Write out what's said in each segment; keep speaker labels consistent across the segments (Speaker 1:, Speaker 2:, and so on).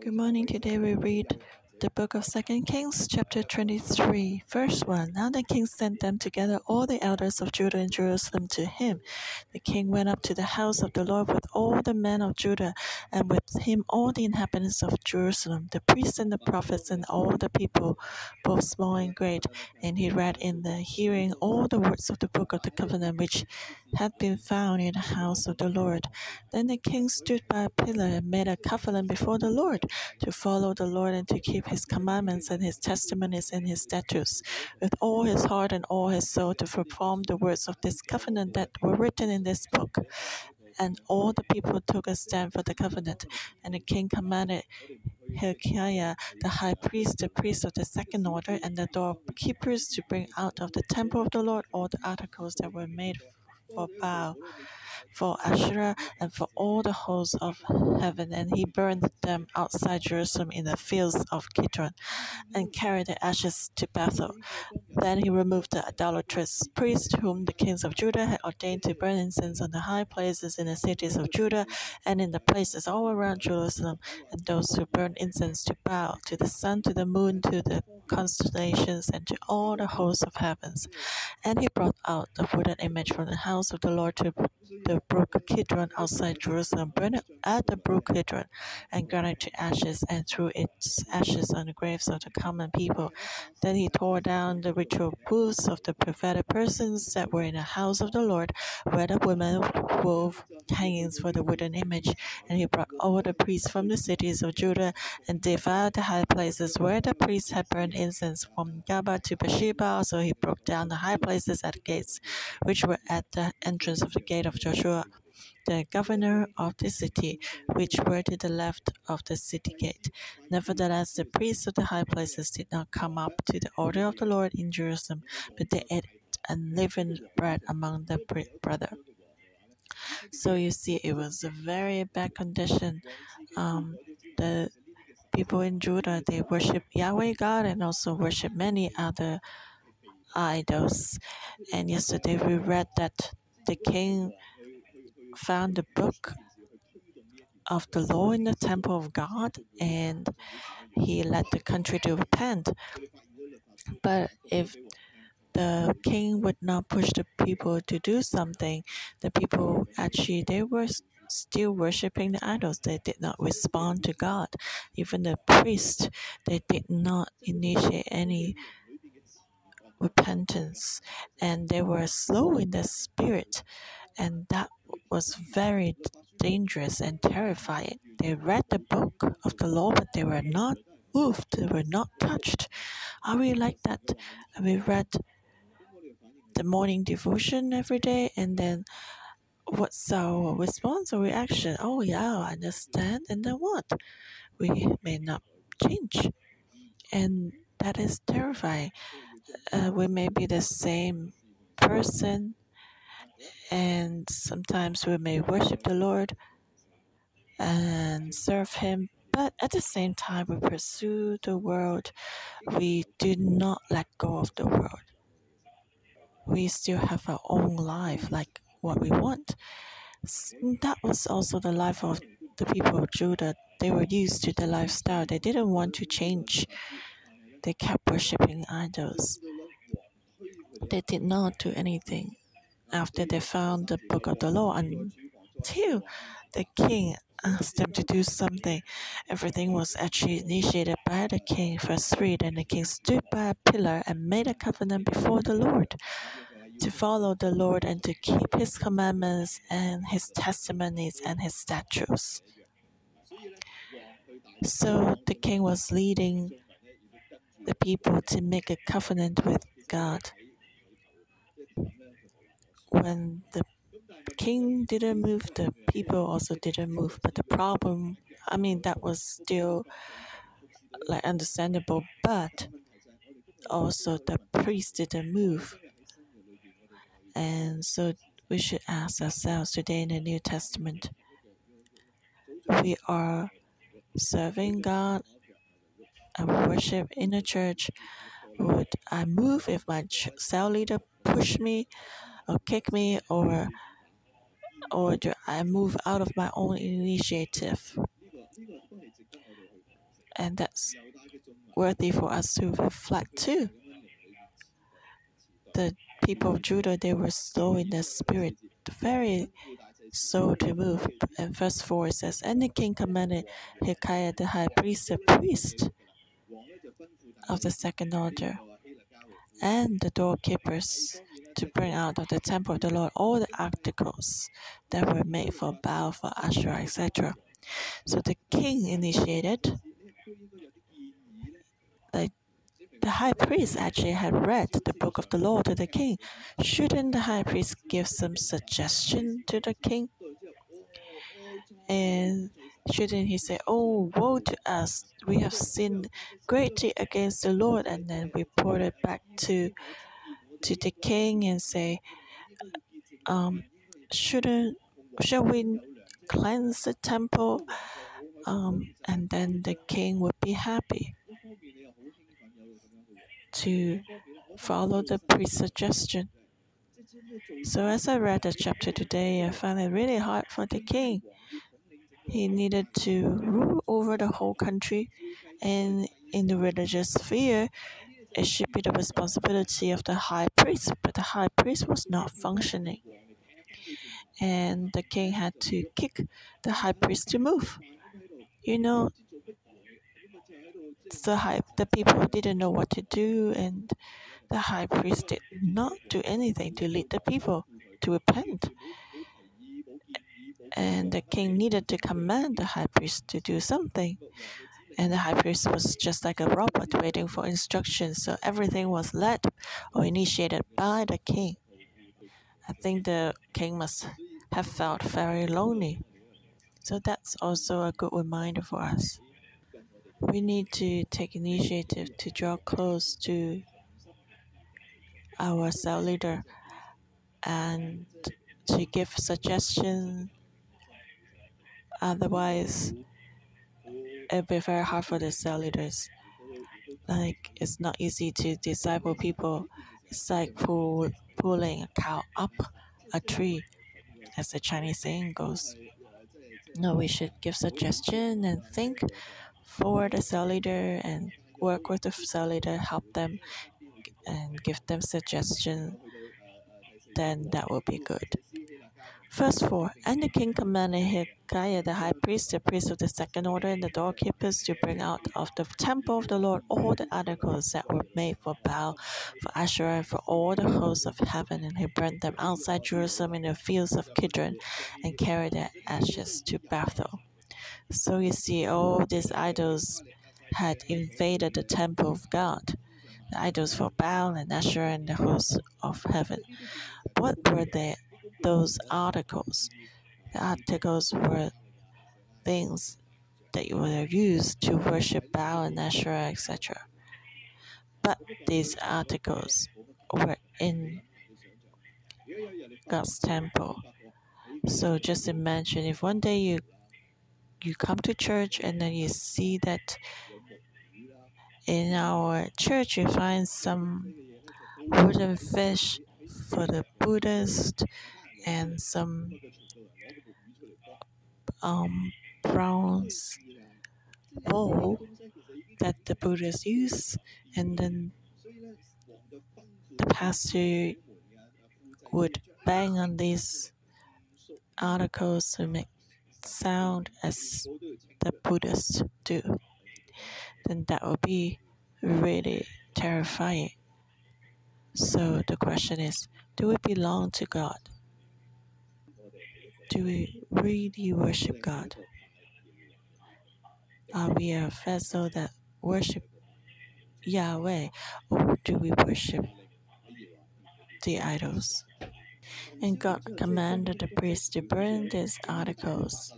Speaker 1: Good morning. Today we read the book of Second Kings, chapter 23, verse 1. Now the king sent them together, all the elders of Judah and Jerusalem, to him. The king went up to the house of the Lord with all the men of Judah, and with him all the inhabitants of Jerusalem, the priests and the prophets, and all the people, both small and great. And he read in the hearing all the words of the book of the covenant which had been found in the house of the Lord. Then the king stood by a pillar and made a covenant before the Lord to follow the Lord and to keep his commandments and his testimonies and his statutes with all his heart and all his soul to perform the words of this covenant that were written in this book. And all the people took a stand for the covenant. And the king commanded Hilkiah, the high priest, the priest of the second order, and the doorkeepers to bring out of the temple of the Lord all the articles that were made for Baal for Asherah and for all the hosts of heaven, and he burned them outside Jerusalem in the fields of Kidron, and carried the ashes to Bethel. Then he removed the idolatrous priest whom the kings of Judah had ordained to burn incense on the high places in the cities of Judah and in the places all around Jerusalem, and those who burned incense to Baal, to the sun, to the moon, to the constellations, and to all the hosts of heavens. And he brought out the wooden image from the house of the Lord to the brook Kidron outside Jerusalem, burned at the brook Kidron, and ground it to ashes, and threw its ashes on the graves of the common people. Then he tore down the ritual booths of the prophetic persons that were in the house of the Lord, where the women wove hangings for the wooden image. And he brought all the priests from the cities of Judah and devoured the high places where the priests had burned incense from Geba to Beersheba. So he broke down the high places at the gates, which were at the entrance of the gate of Joshua the governor of the city, which were to the left of the city gate. Nevertheless, the priests of the high places did not come up to the order of the Lord in Jerusalem, but they ate unleavened bread among the brother. So you see, it was a very bad condition. Um, the people in Judah they worship Yahweh God and also worship many other idols. And yesterday we read that the king found the book of the law in the temple of God and he led the country to repent. But if the king would not push the people to do something, the people actually they were still worshiping the idols. They did not respond to God. Even the priests, they did not initiate any repentance and they were slow in the spirit and that was very dangerous and terrifying. They read the book of the law, but they were not moved, they were not touched. Are we like that? We read the morning devotion every day, and then what's our response or reaction? Oh, yeah, I understand, and then what? We may not change, and that is terrifying. Uh, we may be the same person and sometimes we may worship the Lord and serve Him, but at the same time, we pursue the world. We do not let go of the world. We still have our own life, like what we want. That was also the life of the people of Judah. They were used to the lifestyle, they didn't want to change. They kept worshiping idols. They did not do anything after they found the book of the law until the king asked them to do something. Everything was actually initiated by the king. Verse 3 Then the king stood by a pillar and made a covenant before the Lord to follow the Lord and to keep his commandments and his testimonies and his statutes. So the king was leading the people to make a covenant with God when the king didn't move, the people also didn't move. But the problem, I mean, that was still like understandable, but also the priest didn't move. And so we should ask ourselves today in the New Testament we are serving God and worship in the church. Would I move if my cell leader pushed me? Or kick me or or do I move out of my own initiative? And that's worthy for us to reflect too. The people of Judah, they were slow in their spirit, very slow to move. And verse 4 says, And the king commanded Hilkiah the high priest, the priest of the second order, and the doorkeepers to bring out of the temple of the Lord all the articles that were made for Baal, for Asherah, etc. So the king initiated. Like the high priest actually had read the book of the law to the king. Shouldn't the high priest give some suggestion to the king? And shouldn't he say, Oh, woe to us! We have sinned greatly against the Lord, and then report it back to to the king and say, um, shouldn't shall we cleanse the temple? Um, and then the king would be happy to follow the priest's suggestion. So as I read the chapter today, I found it really hard for the king. He needed to rule over the whole country, and in the religious sphere, it should be the responsibility of the high priest, but the high priest was not functioning. And the king had to kick the high priest to move. You know, the high, the people didn't know what to do, and the high priest did not do anything to lead the people to repent. And the king needed to command the high priest to do something. And the high priest was just like a robot waiting for instructions, so everything was led or initiated by the king. I think the king must have felt very lonely. So that's also a good reminder for us. We need to take initiative to draw close to our cell leader and to give suggestions. Otherwise, it'll be very hard for the cell leaders. Like it's not easy to disciple people. It's like pull, pulling a cow up a tree, as the Chinese saying goes. No, we should give suggestion and think for the cell leader and work with the cell leader, help them and give them suggestion. Then that will be good. Verse 4 And the king commanded Hilkiah the high priest, the priest of the second order, and the doorkeepers to bring out of the temple of the Lord all the articles that were made for Baal, for Asherah, and for all the hosts of heaven. And he burned them outside Jerusalem in the fields of Kidron and carried their ashes to Bethel. So you see, all these idols had invaded the temple of God. The idols for Baal and Asherah and the hosts of heaven. What were they? Those articles. The articles were things that were used to worship Baal and Asherah, etc. But these articles were in God's temple. So just imagine if one day you you come to church and then you see that in our church you find some wooden fish for the Buddhist and some um, bronze bowl that the Buddhists use, and then the pastor would bang on these articles to make sound as the Buddhists do. Then that would be really terrifying. So the question is do we belong to God? Do we really worship God? Are we a vessel that worship Yahweh or do we worship the idols? And God commanded the priests to burn these articles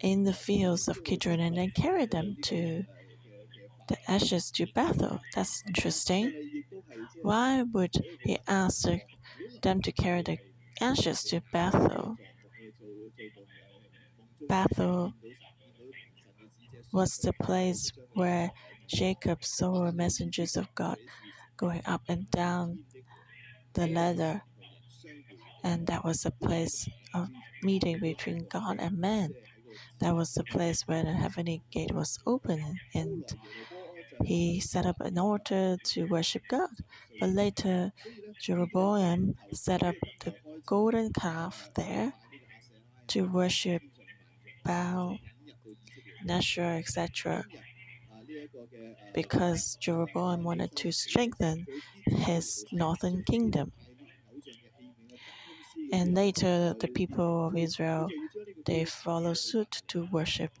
Speaker 1: in the fields of Kidron and then carry them to the ashes to Bethel. That's interesting. Why would he ask them to carry the anxious to Bethel. Bethel was the place where Jacob saw messengers of God going up and down the ladder, and that was a place of meeting between God and man. That was the place where the heavenly gate was open, and he set up an altar to worship God. But later, Jeroboam set up the golden calf there to worship Baal, Nasher, etc. Because Jeroboam wanted to strengthen his northern kingdom. And later, the people of Israel they follow suit to worship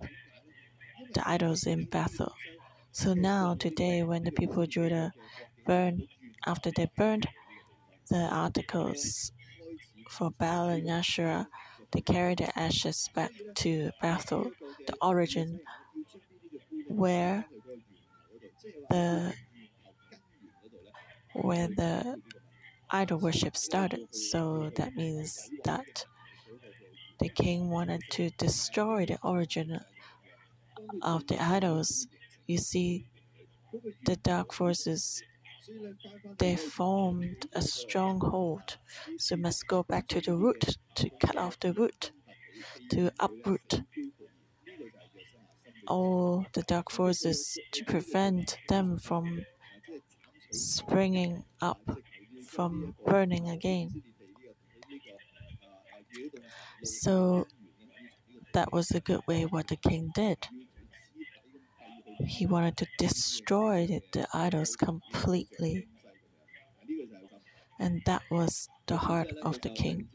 Speaker 1: the idols in Bethel. So now, today, when the people of Judah burn, after they burned the articles for Baal and Asherah, they carry the ashes back to Bethel, the origin where the where the idol worship started. So that means that the king wanted to destroy the origin of the idols. You see, the dark forces they formed a stronghold, so you must go back to the root to cut off the root, to uproot all the dark forces to prevent them from springing up, from burning again. So that was a good way what the king did. He wanted to destroy the idols completely. And that was the heart of the king.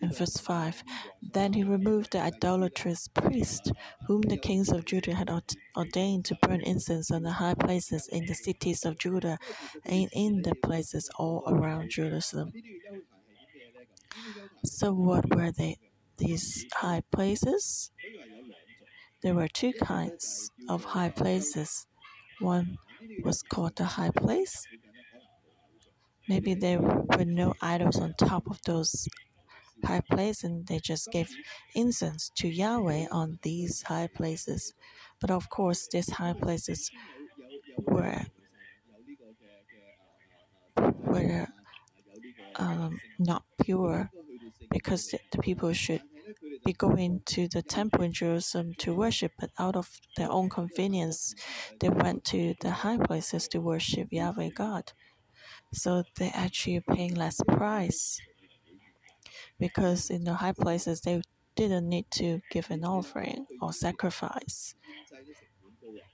Speaker 1: In verse 5, then he removed the idolatrous priest, whom the kings of Judah had ordained to burn incense on the high places in the cities of Judah and in the places all around Jerusalem. So, what were they? These high places? There were two kinds of high places. One was called the high place. Maybe there were no idols on top of those high places, and they just gave incense to Yahweh on these high places. But of course, these high places were were um, not pure because the, the people should be going to the temple in Jerusalem to worship, but out of their own convenience, they went to the high places to worship Yahweh God. So they actually paying less price because in the high places they didn't need to give an offering or sacrifice.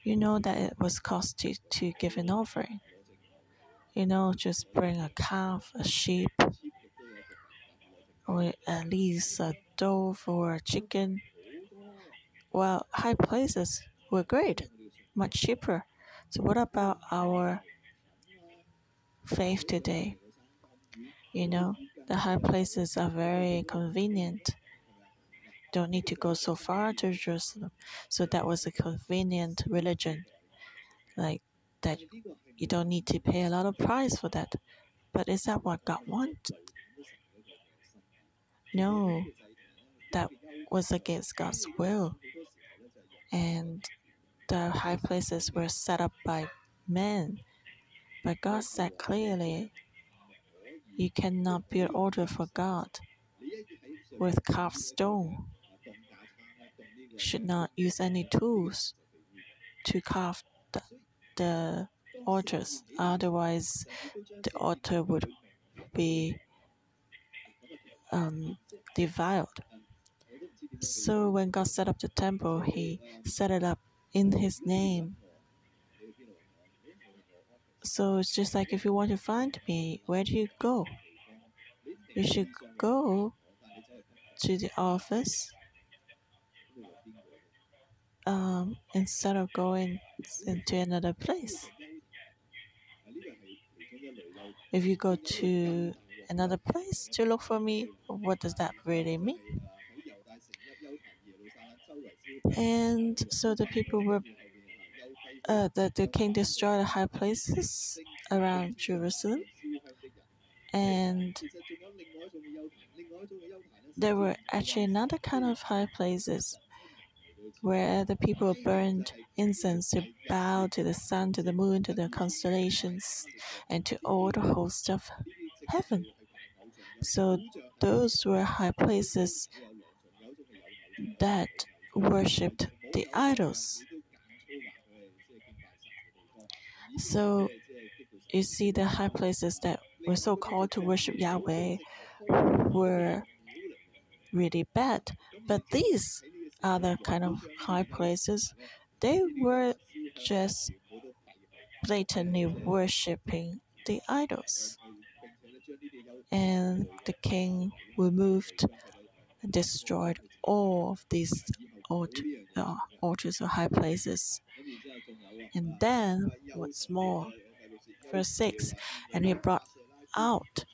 Speaker 1: You know that it was costly to give an offering. You know, just bring a calf, a sheep, or at least a dove or chicken. Well, high places were great, much cheaper. So, what about our faith today? You know, the high places are very convenient. Don't need to go so far to Jerusalem. So, that was a convenient religion. Like that, you don't need to pay a lot of price for that. But is that what God wants? No, that was against God's will. And the high places were set up by men. But God said clearly, you cannot build altar for God with carved stone. Should not use any tools to carve the, the altars. Otherwise, the altar would be um, defiled. So when God set up the temple, He set it up in His name. So it's just like if you want to find me, where do you go? You should go to the office um, instead of going into another place. If you go to another place to look for me, what does that really mean? And so the people were, uh, the, the king destroyed the high places around Jerusalem. And there were actually another kind of high places where the people burned incense to bow to the sun, to the moon, to the constellations, and to all the host of heaven. So those were high places that worshipped the idols. So you see, the high places that were so called to worship Yahweh were really bad. But these other kind of high places, they were just blatantly worshipping the idols. And the king removed and destroyed all of these uh, altars or high places. And then, what's more, verse 6 And he brought out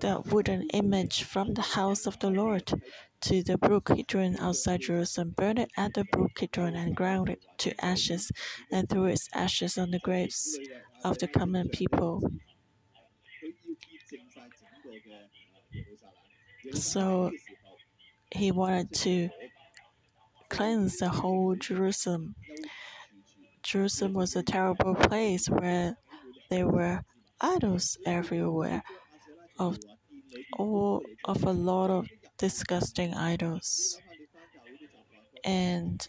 Speaker 1: the wooden image from the house of the Lord to the brook Kidron outside Jerusalem, burned it at the brook Kidron, and ground it to ashes, and threw its ashes on the graves of the common people. So he wanted to cleanse the whole Jerusalem. Jerusalem was a terrible place where there were idols everywhere of all of a lot of disgusting idols. And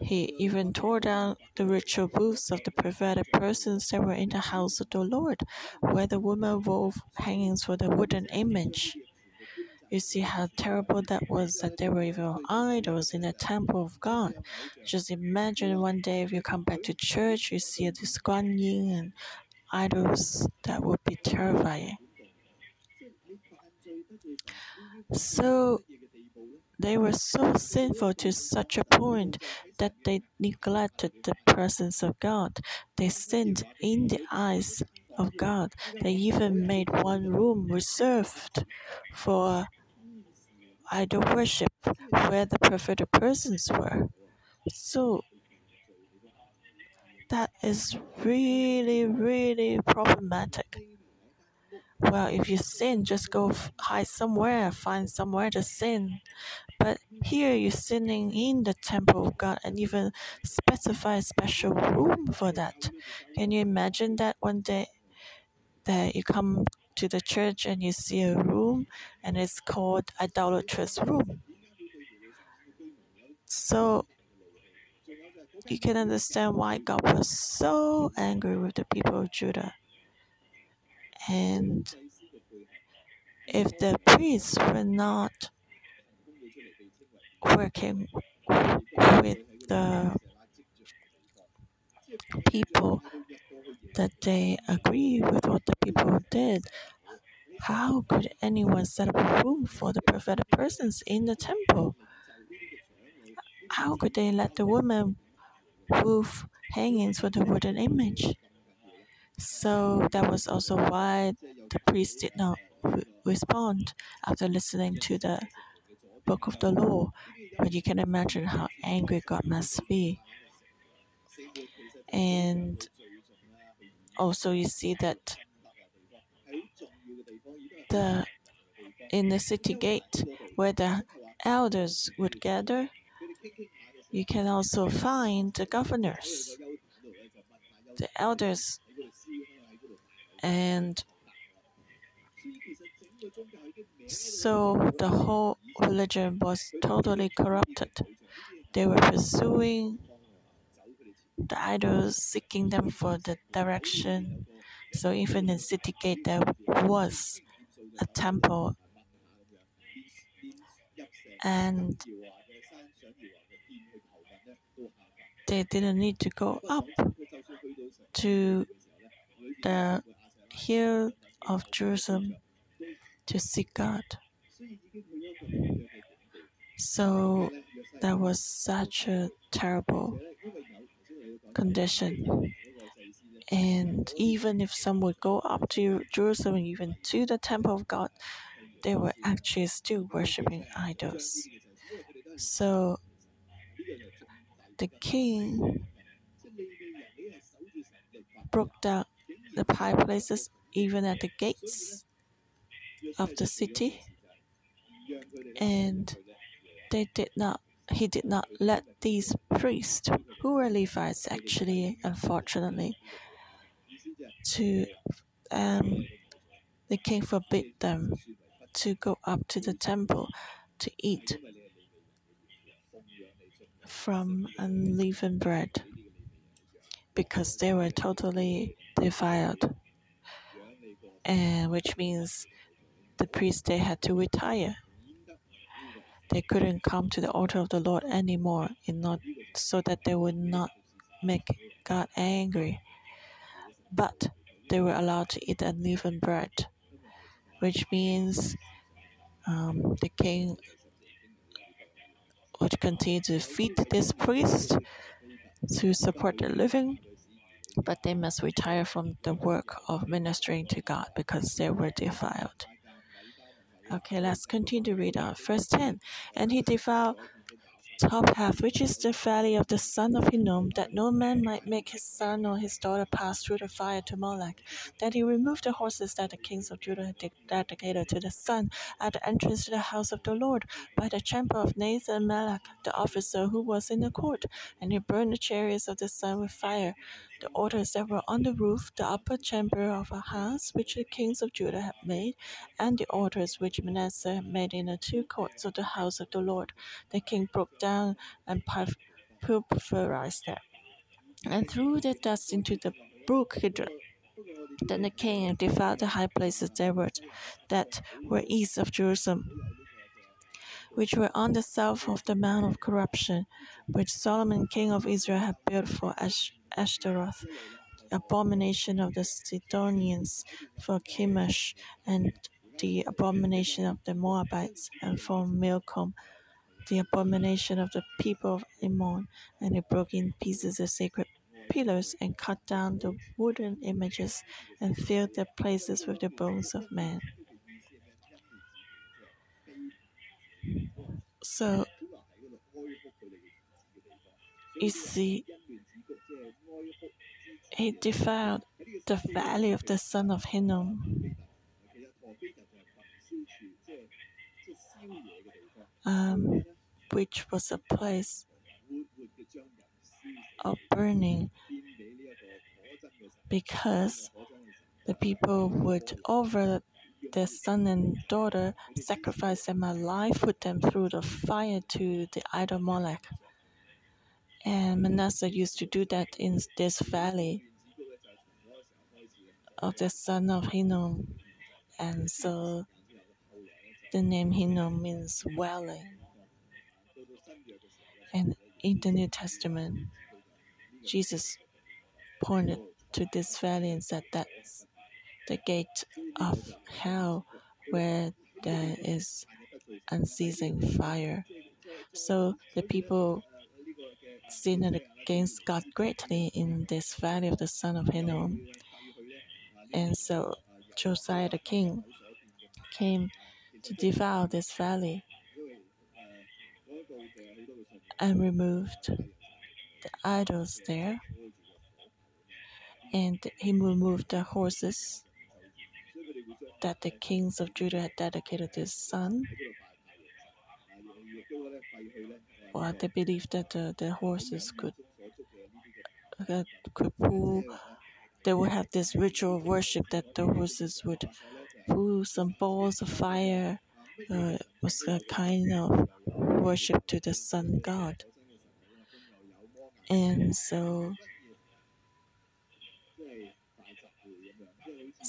Speaker 1: he even tore down the ritual booths of the perverted persons that were in the house of the Lord, where the woman wove hangings for the wooden image. You see how terrible that was that there were even idols in the temple of God. Just imagine one day if you come back to church, you see this Guan and idols, that would be terrifying. So they were so sinful to such a point that they neglected the presence of God. They sinned in the eyes of God. They even made one room reserved for idol worship where the prophetic persons were. So that is really, really problematic. Well, if you sin, just go hide somewhere, find somewhere to sin. But here you're sinning in the temple of God and even specify a special room for that. Can you imagine that one day that you come to the church and you see a room and it's called idolatrous room? So you can understand why God was so angry with the people of Judah. And if the priests were not working with the people that they agree with what the people did, how could anyone set up a room for the prophetic persons in the temple? How could they let the woman move hangings for the wooden image? So that was also why the priest did not re- respond after listening to the book of the law. But you can imagine how angry God must be. And also, you see that the in the city gate where the elders would gather, you can also find the governors, the elders and so the whole religion was totally corrupted. They were pursuing the idols, seeking them for the direction. So even in city gate, there was a temple, and they didn't need to go up to the hill of Jerusalem to seek God. So that was such a terrible condition. And even if some would go up to Jerusalem, even to the temple of God, they were actually still worshiping idols. So the king broke down the high places, even at the gates of the city. And they did not, he did not let these priests, who were Levites actually, unfortunately, to, um, the king forbid them to go up to the temple. to eat from unleavened bread because they were totally defiled, and which means the priests they had to retire. They couldn't come to the altar of the Lord anymore, in not so that they would not make God angry. But they were allowed to eat unleavened bread, which means um, the king would continue to feed this priest to support their living, but they must retire from the work of ministering to God because they were defiled. Okay, let's continue to read on. Verse 10 And he Topheth, which is the valley of the son of Hinnom, that no man might make his son or his daughter pass through the fire to Molech. Then he removed the horses that the kings of Judah had dedicated to the sun at the entrance to the house of the Lord by the chamber of Nathan Melech, the officer who was in the court, and he burned the chariots of the sun with fire. The altars that were on the roof, the upper chamber of a house which the kings of Judah had made, and the altars which Manasseh made in the two courts of the house of the Lord, the king broke down and pulverized them, and threw the dust into the brook Kidron. Then the king defiled the high places that were east of Jerusalem, which were on the south of the Mount of Corruption, which Solomon king of Israel had built for Ash- Ashtaroth, abomination of the Sidonians for Chemosh, and the abomination of the Moabites, and for Milcom, the abomination of the people of Ammon, and he broke in pieces the sacred pillars and cut down the wooden images and filled their places with the bones of men. So you see, he defiled the valley of the son of Hinnom. Um, which was a place of burning because the people would offer their son and daughter, sacrifice them alive, put them through the fire to the idol Molech. And Manasseh used to do that in this valley of the son of Hinnom. And so the name Hinnom means valley. And in the New Testament, Jesus pointed to this valley and said that's the gate of hell where there is unceasing fire. So the people sinned against God greatly in this valley of the son of Hinnom. And so Josiah the king came to devour this valley and removed the idols there. And he removed the horses that the kings of Judah had dedicated to his son. Well, they believed that the, the horses could, uh, could pull, they would have this ritual worship that the horses would pull some balls of fire. Uh, was a kind of worship to the sun god. And so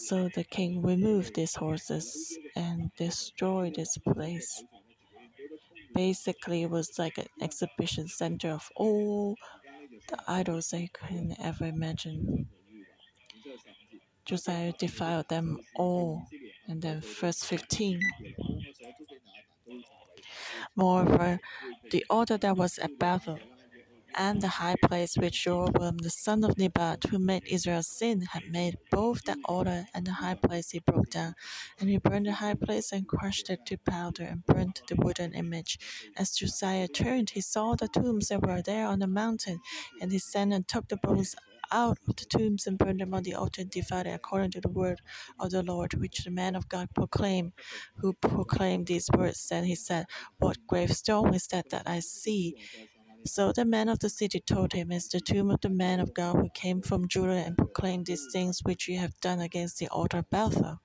Speaker 1: So the king removed these horses and destroyed this place. Basically, it was like an exhibition center of all the idols they can ever imagine. Josiah defiled them all. And then, verse 15. Moreover, the order that was at Bethel and the high place which Jeroboam the son of Nebat, who made Israel sin, had made, both the altar and the high place he broke down. And he burned the high place and crushed it to powder and burnt the wooden image. As Josiah turned, he saw the tombs that were there on the mountain, and he sent and took the bones out of the tombs and burned them on the altar and divided according to the word of the Lord, which the man of God proclaimed, who proclaimed these words. Then he said, What gravestone is that that I see? So the man of the city told him, It's the tomb of the man of God who came from Judah and proclaimed these things which you have done against the altar of Bethel.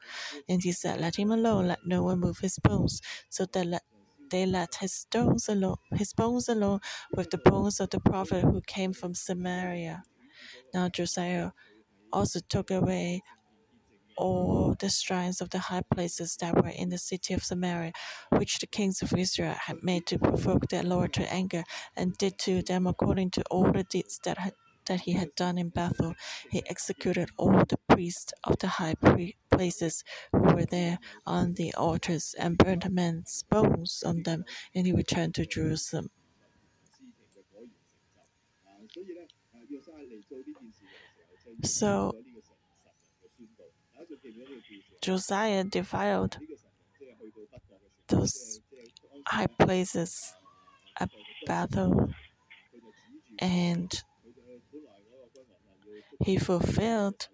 Speaker 1: And he said, Let him alone, let no one move his bones. So they let they left his stones alone, his bones alone, with the bones of the prophet who came from Samaria. Now Josiah also took away all the shrines of the high places that were in the city of Samaria, which the kings of Israel had made to provoke their Lord to anger, and did to them according to all the deeds that had, that he had done in Bethel. He executed all the priests of the high places who were there on the altars and burnt men's bones on them, and he returned to Jerusalem. So Josiah defiled those high places at Bethel and he fulfilled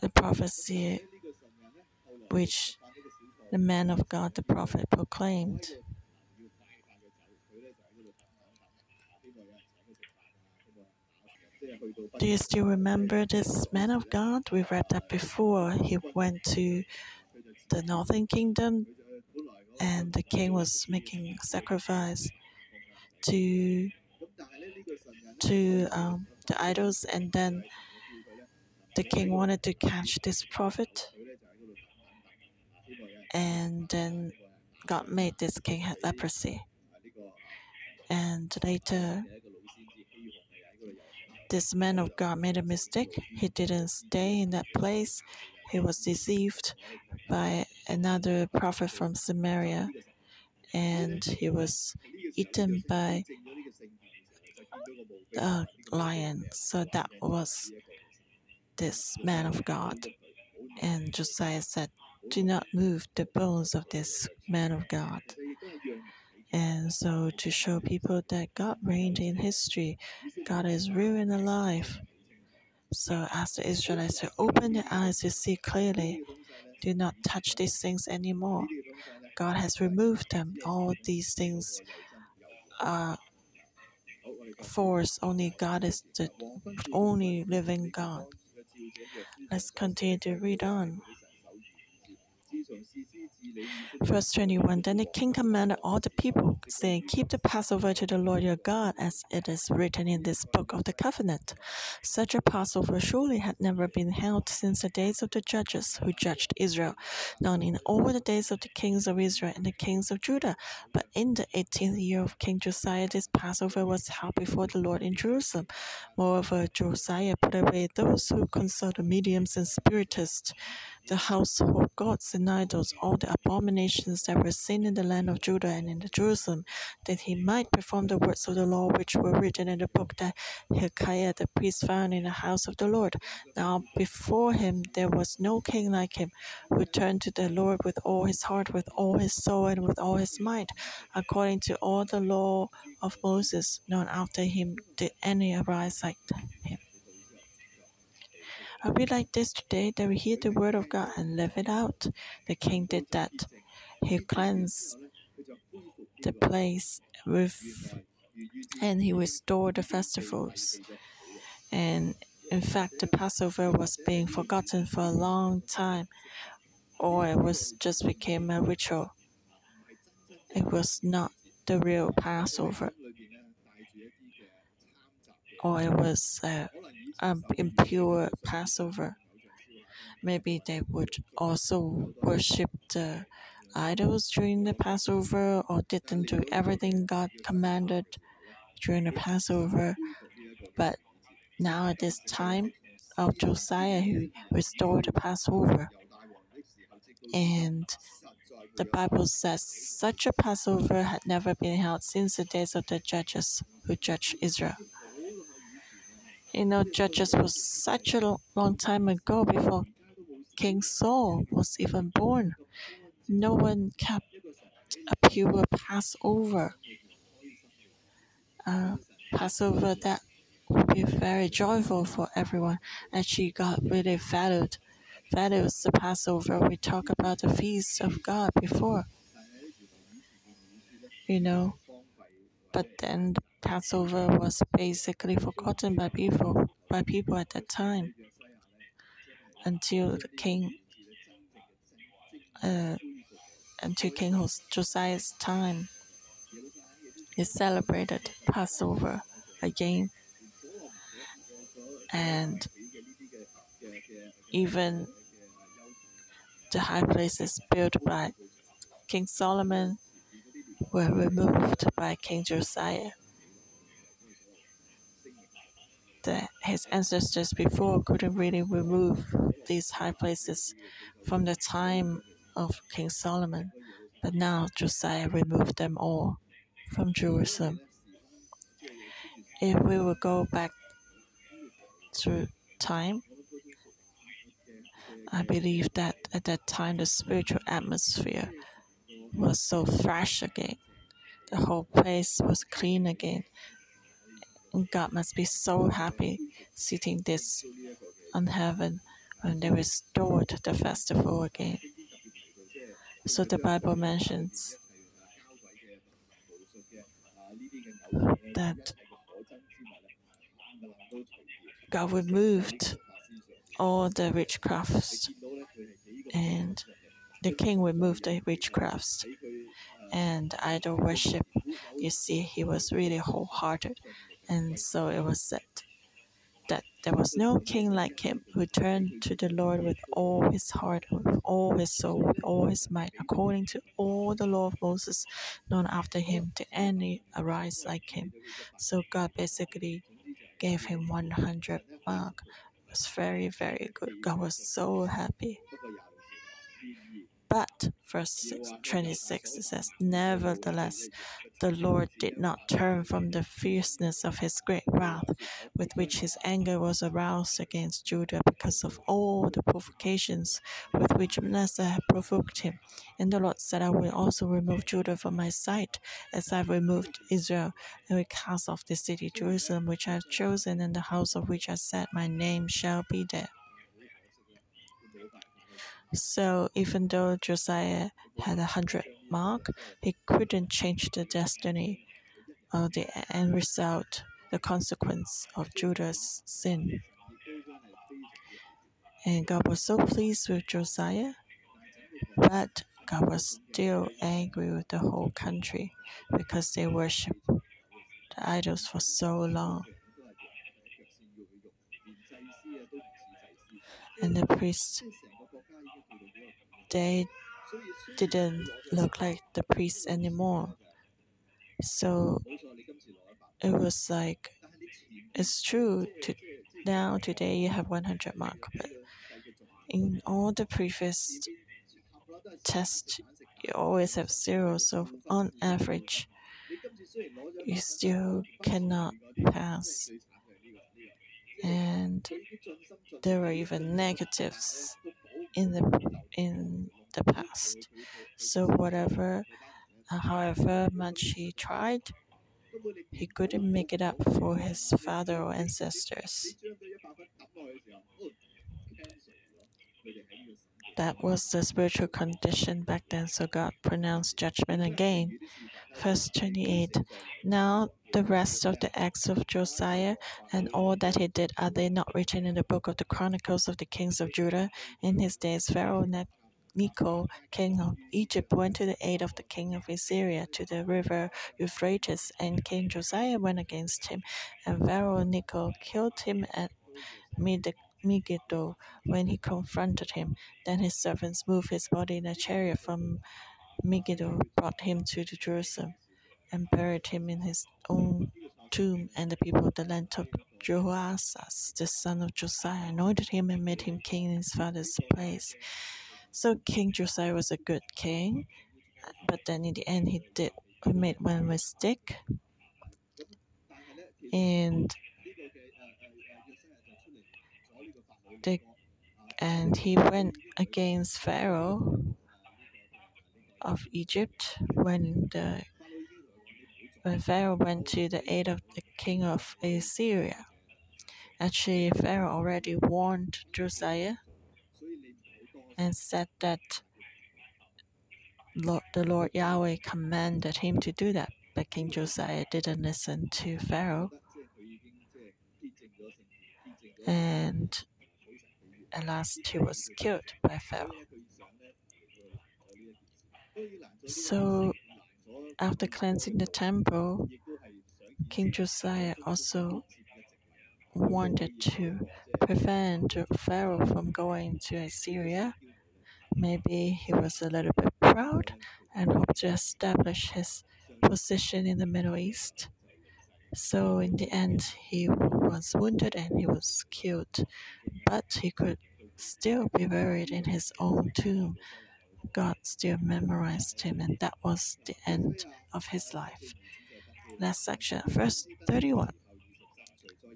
Speaker 1: the prophecy which the man of God, the prophet, proclaimed. Do you still remember this man of God? We read that before. He went to the northern kingdom and the king was making sacrifice to to um, the idols and then the king wanted to catch this prophet and then God made this king have leprosy and later this man of God made a mistake. He didn't stay in that place. He was deceived by another prophet from Samaria, and he was eaten by a lion. So that was this man of God. And Josiah said, Do not move the bones of this man of God. And so, to show people that God reigned in history, God is real and alive. So, as the Israelites to open their eyes to see clearly, do not touch these things anymore. God has removed them. All these things are force. Only God is the only living God. Let's continue to read on. Verse 21 Then the king commanded all the people, saying, Keep the Passover to the Lord your God, as it is written in this book of the covenant. Such a Passover surely had never been held since the days of the judges who judged Israel, not in all the days of the kings of Israel and the kings of Judah, but in the eighteenth year of King Josiah, this Passover was held before the Lord in Jerusalem. Moreover, Josiah put away those who consulted mediums and spiritists the household gods and idols, all the abominations that were seen in the land of Judah and in Jerusalem, that he might perform the words of the law which were written in the book that Hilkiah the priest found in the house of the Lord. Now before him there was no king like him, who turned to the Lord with all his heart, with all his soul, and with all his might, according to all the law of Moses. None after him did any arise like him. Are we like this today that we hear the word of God and live it out? The king did that. He cleansed the place with and he restored the festivals. And in fact, the Passover was being forgotten for a long time, or it was just became a ritual. It was not the real Passover, or it was a um, impure Passover. Maybe they would also worship the idols during the Passover or didn't do everything God commanded during the Passover. But now at this time of Josiah, he restored the Passover. And the Bible says such a Passover had never been held since the days of the judges who judged Israel. You know, Judges was such a long time ago before King Saul was even born. No one kept a pure Passover. Uh, Passover that would be very joyful for everyone. Actually, God really valued values the Passover. We talked about the feast of God before. You know, but then Passover was basically forgotten by people by people at that time until the king uh, until King Josiah's time, he celebrated Passover again. And even the high places built by King Solomon were removed by King Josiah. The, his ancestors before couldn't really remove these high places from the time of King Solomon, but now Josiah removed them all from Jerusalem. If we will go back through time, I believe that at that time the spiritual atmosphere was so fresh again. The whole place was clean again. And God must be so happy sitting this on heaven when they restored the festival again. So the Bible mentions that God removed all the witchcrafts and the king removed the witchcrafts and idol worship. You see, he was really wholehearted, and so it was said that there was no king like him who turned to the Lord with all his heart, with all his soul, with all his might, according to all the law of Moses, none after him did any arise like him. So God basically gave him 100 mark. It was very, very good. God was so happy. But verse 26 it says, Nevertheless, the Lord did not turn from the fierceness of his great wrath, with which his anger was aroused against Judah because of all the provocations with which Manasseh had provoked him. And the Lord said, I will also remove Judah from my sight, as I have removed Israel, and will cast off the city Jerusalem, which I have chosen, and the house of which I said, My name shall be there. So even though Josiah had a hundred mark, he couldn't change the destiny or the end result, the consequence of Judah's sin. And God was so pleased with Josiah, but God was still angry with the whole country because they worshiped the idols for so long. And the priests they didn't look like the priests anymore. So it was like, it's true. To, now, today, you have 100 mark, but in all the previous tests, you always have zero. So on average, you still cannot pass. And there were even negatives in the in the past. So whatever, uh, however much he tried, he couldn't make it up for his father or ancestors. That was the spiritual condition back then, so God pronounced judgment again. Verse 28 Now the rest of the acts of Josiah and all that he did, are they not written in the book of the Chronicles of the kings of Judah? In his days, Pharaoh Necho, king of Egypt, went to the aid of the king of Assyria to the river Euphrates, and King Josiah went against him, and Pharaoh Necho killed him at Megiddo when he confronted him. Then his servants moved his body in a chariot from Megiddo, brought him to Jerusalem and buried him in his own tomb. And the people of the land took Jehoahaz, the son of Josiah, anointed him and made him king in his father's place. So King Josiah was a good king, but then in the end he did he made one mistake, and the and he went against Pharaoh of Egypt when the when Pharaoh went to the aid of the king of Assyria. Actually, Pharaoh already warned Josiah and said that Lord, the Lord Yahweh commanded him to do that. But King Josiah didn't listen to Pharaoh. And at last he was killed by Pharaoh. So, after cleansing the temple, King Josiah also wanted to prevent Pharaoh from going to Assyria. Maybe he was a little bit proud and hoped to establish his position in the Middle East. So, in the end, he was wounded and he was killed, but he could still be buried in his own tomb. God still memorized him, and that was the end of his life. Last section, verse 31.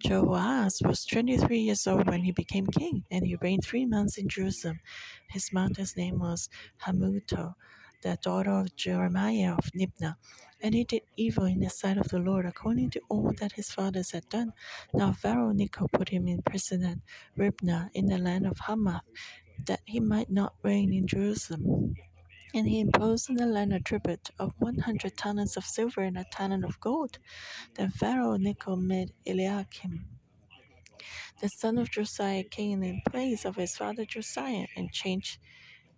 Speaker 1: Joahaz was 23 years old when he became king, and he reigned three months in Jerusalem. His mother's name was Hamutal, the daughter of Jeremiah of Libnah. And he did evil in the sight of the Lord, according to all that his fathers had done. Now Pharaoh put him in prison at Riblah in the land of Hamath, that he might not reign in Jerusalem. And he imposed on the land a tribute of 100 talents of silver and a talent of gold. Then Pharaoh Necho made Eliakim, the son of Josiah, king in place of his father Josiah, and changed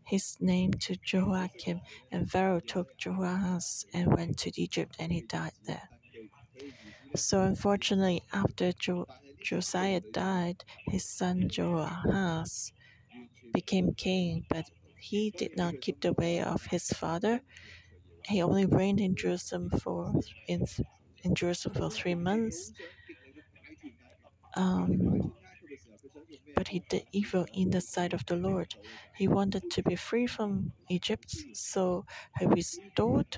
Speaker 1: his name to Joachim. And Pharaoh took Joahaz and went to Egypt, and he died there. So, unfortunately, after jo- Josiah died, his son Joahaz became king, but he did not keep the way of his father. He only reigned in Jerusalem for in, in Jerusalem for three months. Um, but he did evil in the sight of the Lord. He wanted to be free from Egypt, so he restored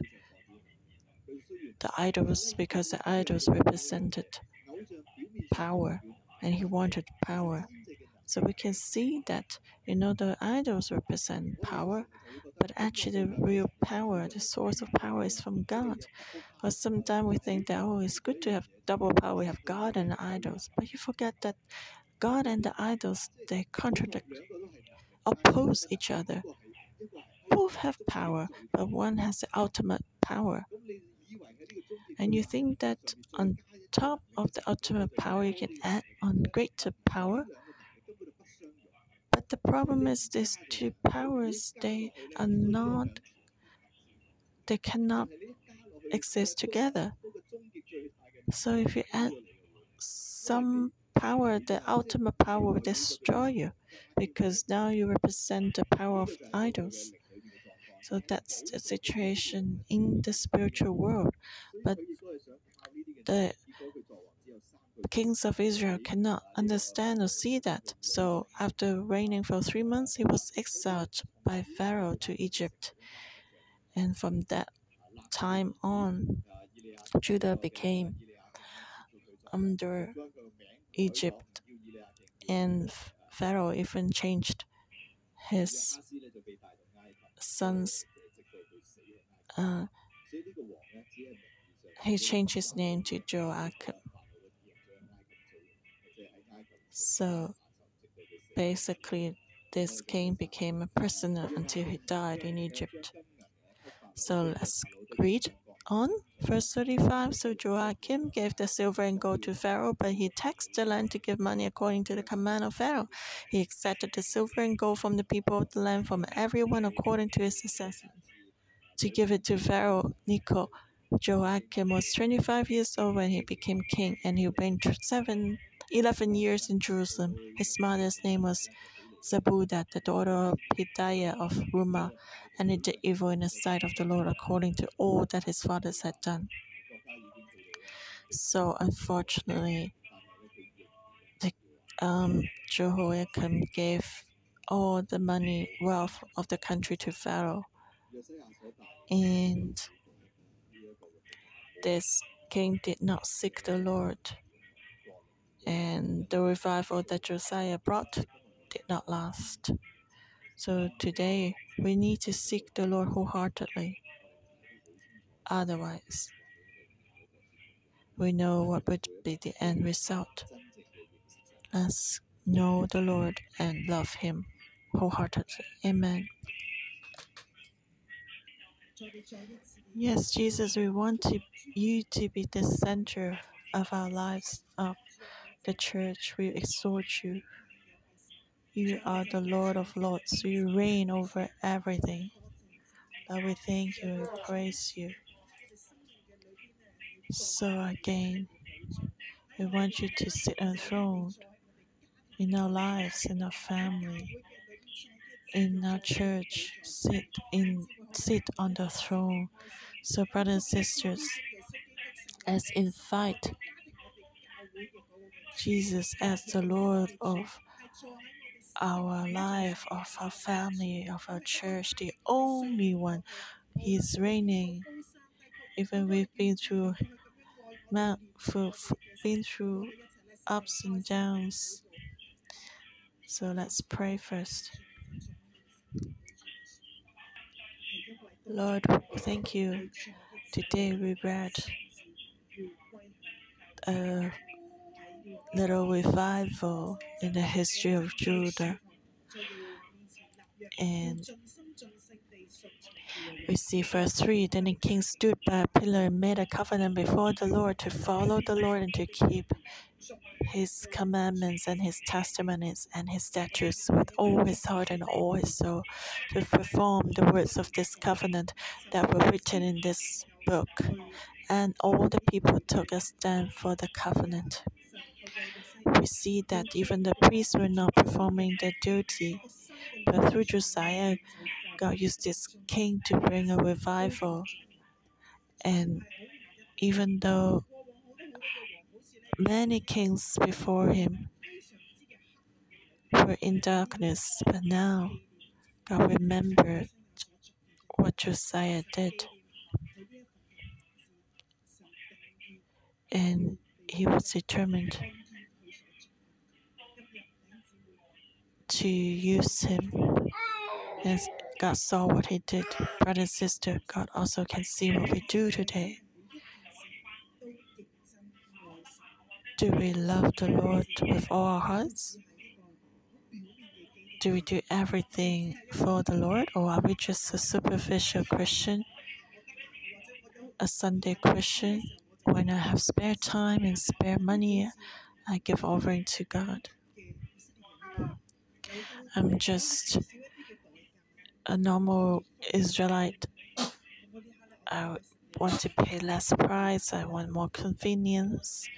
Speaker 1: the idols because the idols represented power, and he wanted power. So we can see that you know the idols represent power, but actually the real power, the source of power is from God. But sometimes we think that oh it's good to have double power, we have God and idols. But you forget that God and the idols they contradict oppose each other. Both have power, but one has the ultimate power. And you think that on top of the ultimate power you can add on greater power? The problem is these two powers, they are not, they cannot exist together. So if you add some power, the ultimate power will destroy you because now you represent the power of idols. So that's the situation in the spiritual world. But the kings of Israel cannot understand or see that. So, after reigning for three months, he was exiled by Pharaoh to Egypt. And from that time on, Judah became under Egypt, and Pharaoh even changed his son's. Uh, he changed his name to Joachim. So basically, this king became a prisoner until he died in Egypt. So let's read on. Verse 35 So Joachim gave the silver and gold to Pharaoh, but he taxed the land to give money according to the command of Pharaoh. He accepted the silver and gold from the people of the land, from everyone according to his assessment, to give it to Pharaoh Necho, Joachim was 25 years old when he became king, and he reigned seven 11 years in Jerusalem. His mother's name was Zebudah, the daughter of Pedaiah of Rumah, and he did evil in the sight of the Lord according to all that his fathers had done. So, unfortunately, the, um, Jehoiakim gave all the money, wealth of the country to Pharaoh. And this king did not seek the Lord and the revival that Josiah brought did not last. So today we need to seek the Lord wholeheartedly. Otherwise, we know what would be the end result. Let's know the Lord and love Him wholeheartedly. Amen. Yes, Jesus, we want to, you to be the center of our lives, of the church, we exhort you. You are the Lord of Lords. You reign over everything. Lord, we thank you, we praise you. So again, we want you to sit enthroned in our lives, in our family, in our church. Sit in sit on the throne. So brothers and sisters, as invite Jesus as the Lord of our life, of our family, of our church, the only one. He's reigning. Even we've been through been through ups and downs. So let's pray first. Lord, thank you. Today we read a little revival in the history of Judah. And we see verse 3 Then the king stood by a pillar and made a covenant before the Lord to follow the Lord and to keep his commandments and his testimonies and his statutes with all his heart and all his soul, to perform the words of this covenant that were written in this book. And all the people took a stand for the covenant. We see that even the priests were not performing their duty, but through Josiah, God used this king to bring a revival. And even though many kings before him were in darkness, but now God remembered what Josiah did. And he was determined to use him. And God saw what he did. Brother and sister, God also can see what we do today. Do we love the Lord with all our hearts? Do we do everything for the Lord, or are we just a superficial Christian, a Sunday Christian? When I have spare time and spare money, I give offering to God. I'm just a normal Israelite. I want to pay less price, I want more convenience.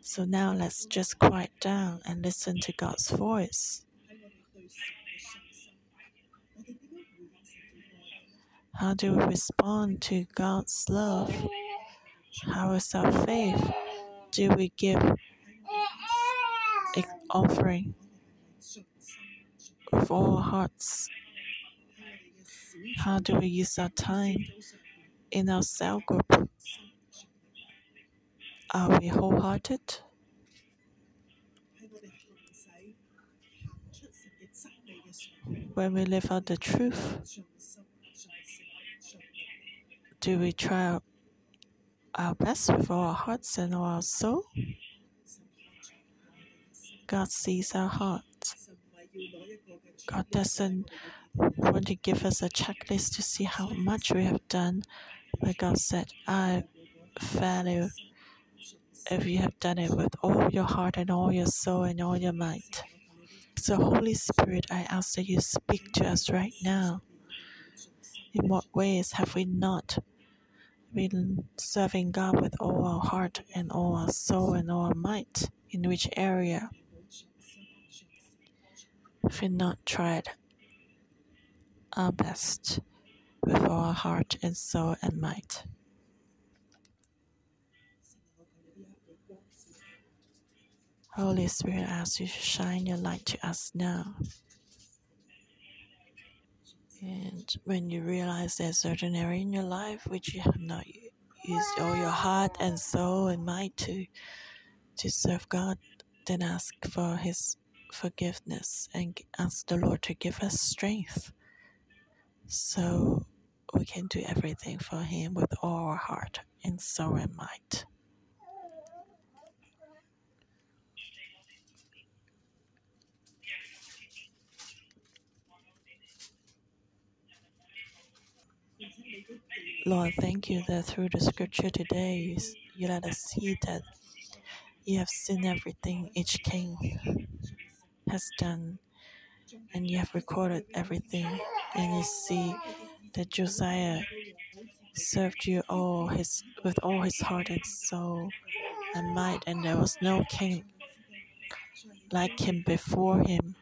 Speaker 1: So now let's just quiet down and listen to God's voice. How do we respond to God's love? How is our faith? Do we give an offering with all our hearts? How do we use our time in our cell group? Are we wholehearted? When we live out the truth, do we try our best with all our hearts and all our soul? God sees our hearts. God doesn't want to give us a checklist to see how much we have done, but God said, I value if you have done it with all your heart and all your soul and all your might. So, Holy Spirit, I ask that you speak to us right now. In what ways have we not been serving God with all our heart and all our soul and all our might? In which area? We not tried our best with our heart and soul and might. Holy Spirit, I ask you to shine your light to us now. And when you realize there's certain area in your life which you have not used all your heart and soul and might to to serve God, then ask for His forgiveness and ask the Lord to give us strength so we can do everything for Him with all our heart and soul and might. Lord, thank you that through the scripture today, you let us see that you have seen everything each king has done, and you have recorded everything, and you see that Josiah served you all his with all his heart and soul and might, and there was no king like him before him,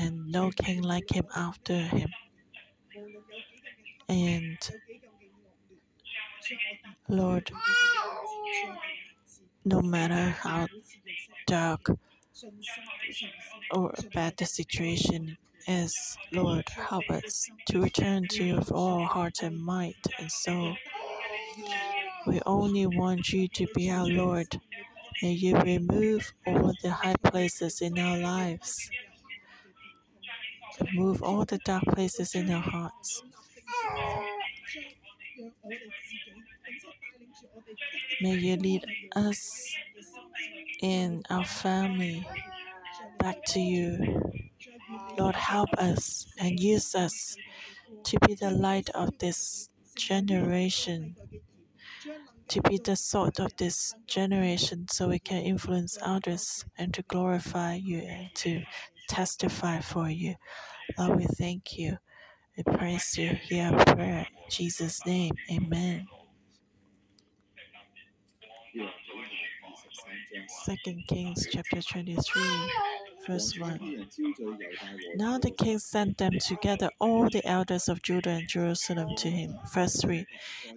Speaker 1: and no king like him after him. And Lord, no matter how dark or bad the situation is, Lord, help us to return to you with all heart and might and soul. We only want you to be our Lord. May you remove all the high places in our lives. Remove all the dark places in our hearts. May you lead us in our family back to you. Lord, help us and use us to be the light of this generation, to be the salt of this generation so we can influence others and to glorify you and to testify for you. Lord, we thank you. We praise you. Hear our prayer. In Jesus' name, amen. Second Kings chapter 23, verse 1. Now the king sent them together, all the elders of Judah and Jerusalem, to him. Verse 3.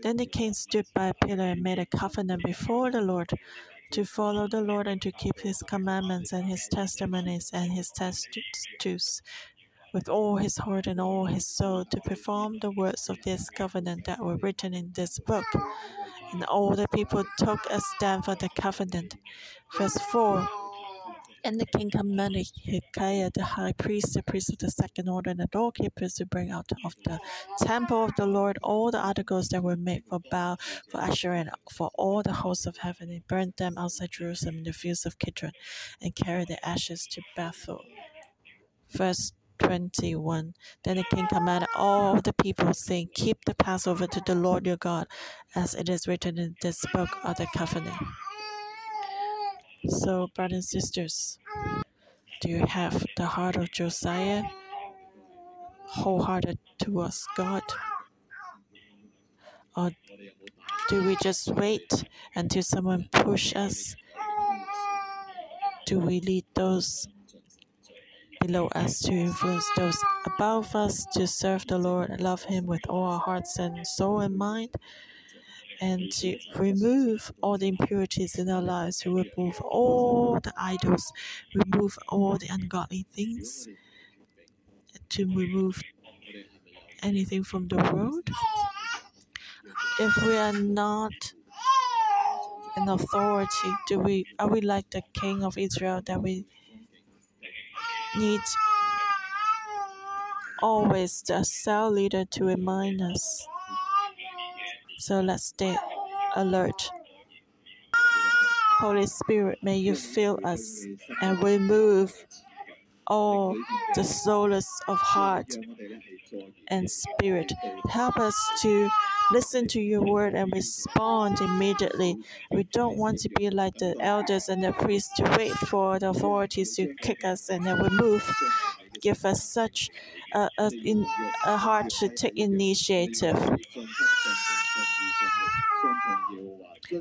Speaker 1: Then the king stood by a pillar and made a covenant before the Lord to follow the Lord and to keep his commandments and his testimonies and his statutes with all his heart and all his soul to perform the words of this covenant that were written in this book. And all the people took a stand for the covenant. Verse 4 And the king commanded Hilkiah the high priest, the priest of the second order, and the doorkeepers to bring out of the temple of the Lord all the articles that were made for Baal, for Asherah, and for all the hosts of heaven. and burned them outside Jerusalem in the fields of Kidron, and carried the ashes to Bethel. Verse 21. Then the king commanded all the people, saying, Keep the Passover to the Lord your God, as it is written in this book of the covenant. So, brothers and sisters, do you have the heart of Josiah, wholehearted towards God? Or do we just wait until someone push us? Do we lead those below us to influence those above us to serve the Lord and love Him with all our hearts and soul and mind? and to remove all the impurities in our lives, to remove all the idols, remove all the ungodly things, to remove anything from the world. If we are not an authority, do we are we like the king of Israel that we need always the cell leader to remind us? So let's stay alert. Holy Spirit, may you fill us and remove all the soulless of heart and spirit. Help us to listen to your word and respond immediately. We don't want to be like the elders and the priests to wait for the authorities to kick us and then we move. Give us such a, a, in, a heart to take initiative.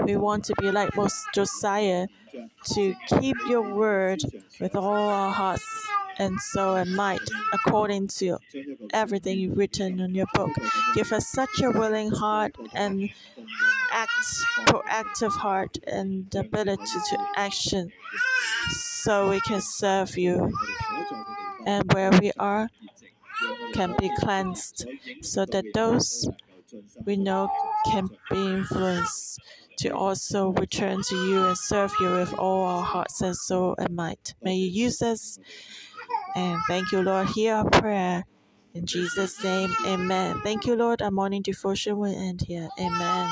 Speaker 1: We want to be like most Josiah to keep your word with all our hearts and soul and might according to everything you've written in your book. Give us such a willing heart and act proactive heart and ability to action so we can serve you and where we are can be cleansed so that those we know can be influenced to also return to you and serve you with all our hearts and soul and might. May you use us. And thank you, Lord. Hear our prayer. In Jesus' name, amen. Thank you, Lord. Our morning devotion will end here. Amen.